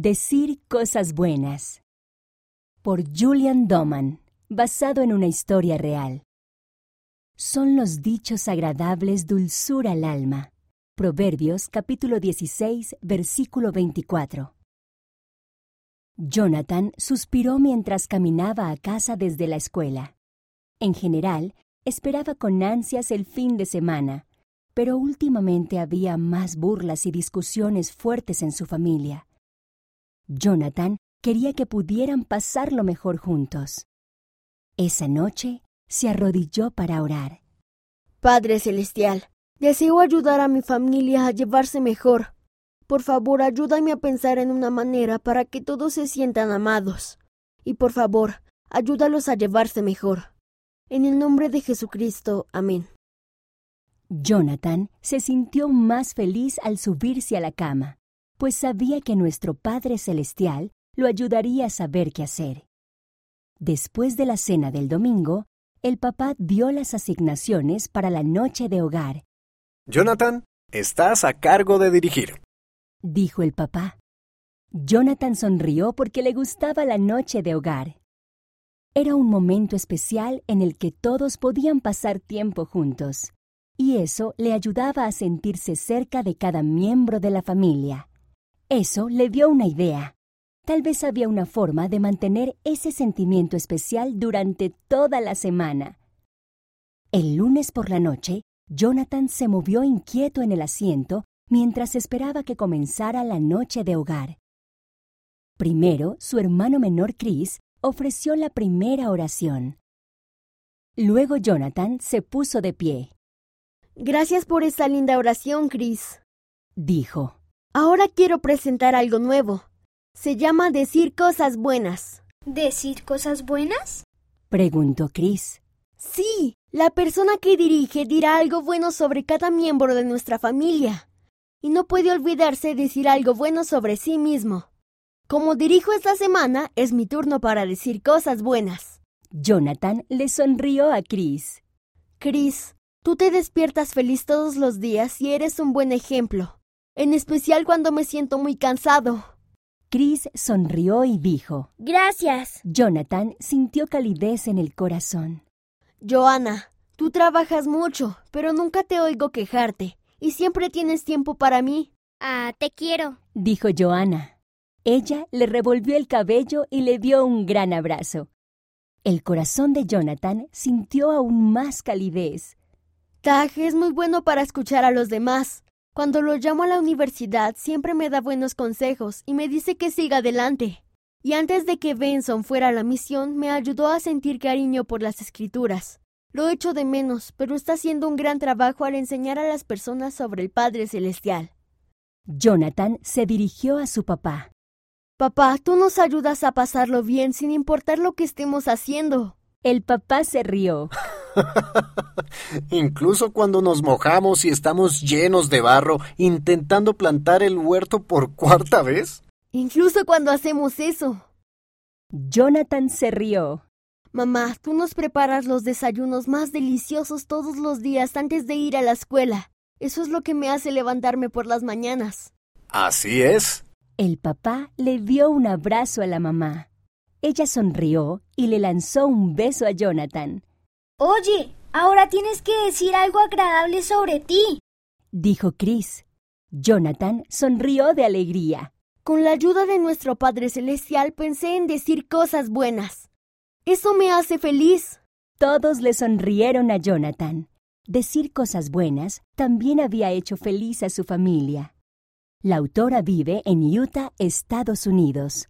Decir cosas buenas. Por Julian Doman, basado en una historia real. Son los dichos agradables dulzura al alma. Proverbios capítulo 16, versículo 24. Jonathan suspiró mientras caminaba a casa desde la escuela. En general, esperaba con ansias el fin de semana, pero últimamente había más burlas y discusiones fuertes en su familia. Jonathan quería que pudieran pasarlo mejor juntos. Esa noche se arrodilló para orar. Padre Celestial, deseo ayudar a mi familia a llevarse mejor. Por favor, ayúdame a pensar en una manera para que todos se sientan amados. Y por favor, ayúdalos a llevarse mejor. En el nombre de Jesucristo. Amén. Jonathan se sintió más feliz al subirse a la cama pues sabía que nuestro Padre Celestial lo ayudaría a saber qué hacer. Después de la cena del domingo, el papá dio las asignaciones para la noche de hogar. Jonathan, estás a cargo de dirigir, dijo el papá. Jonathan sonrió porque le gustaba la noche de hogar. Era un momento especial en el que todos podían pasar tiempo juntos, y eso le ayudaba a sentirse cerca de cada miembro de la familia. Eso le dio una idea. Tal vez había una forma de mantener ese sentimiento especial durante toda la semana. El lunes por la noche, Jonathan se movió inquieto en el asiento mientras esperaba que comenzara la noche de hogar. Primero, su hermano menor Chris ofreció la primera oración. Luego Jonathan se puso de pie. Gracias por esa linda oración, Chris, dijo. Ahora quiero presentar algo nuevo. Se llama decir cosas buenas. ¿Decir cosas buenas? Preguntó Chris. Sí, la persona que dirige dirá algo bueno sobre cada miembro de nuestra familia. Y no puede olvidarse decir algo bueno sobre sí mismo. Como dirijo esta semana, es mi turno para decir cosas buenas. Jonathan le sonrió a Chris. Chris, tú te despiertas feliz todos los días y eres un buen ejemplo en especial cuando me siento muy cansado. Chris sonrió y dijo, Gracias. Jonathan sintió calidez en el corazón. Joanna, tú trabajas mucho, pero nunca te oigo quejarte, y siempre tienes tiempo para mí. Ah, te quiero, dijo Joanna. Ella le revolvió el cabello y le dio un gran abrazo. El corazón de Jonathan sintió aún más calidez. Taj es muy bueno para escuchar a los demás. Cuando lo llamo a la universidad siempre me da buenos consejos y me dice que siga adelante. Y antes de que Benson fuera a la misión, me ayudó a sentir cariño por las escrituras. Lo echo de menos, pero está haciendo un gran trabajo al enseñar a las personas sobre el Padre Celestial. Jonathan se dirigió a su papá. Papá, tú nos ayudas a pasarlo bien sin importar lo que estemos haciendo. El papá se rió. Incluso cuando nos mojamos y estamos llenos de barro intentando plantar el huerto por cuarta vez. Incluso cuando hacemos eso. Jonathan se rió. Mamá, tú nos preparas los desayunos más deliciosos todos los días antes de ir a la escuela. Eso es lo que me hace levantarme por las mañanas. Así es. El papá le dio un abrazo a la mamá. Ella sonrió y le lanzó un beso a Jonathan. Oye, ahora tienes que decir algo agradable sobre ti, dijo Chris. Jonathan sonrió de alegría. Con la ayuda de nuestro Padre Celestial pensé en decir cosas buenas. Eso me hace feliz. Todos le sonrieron a Jonathan. Decir cosas buenas también había hecho feliz a su familia. La autora vive en Utah, Estados Unidos.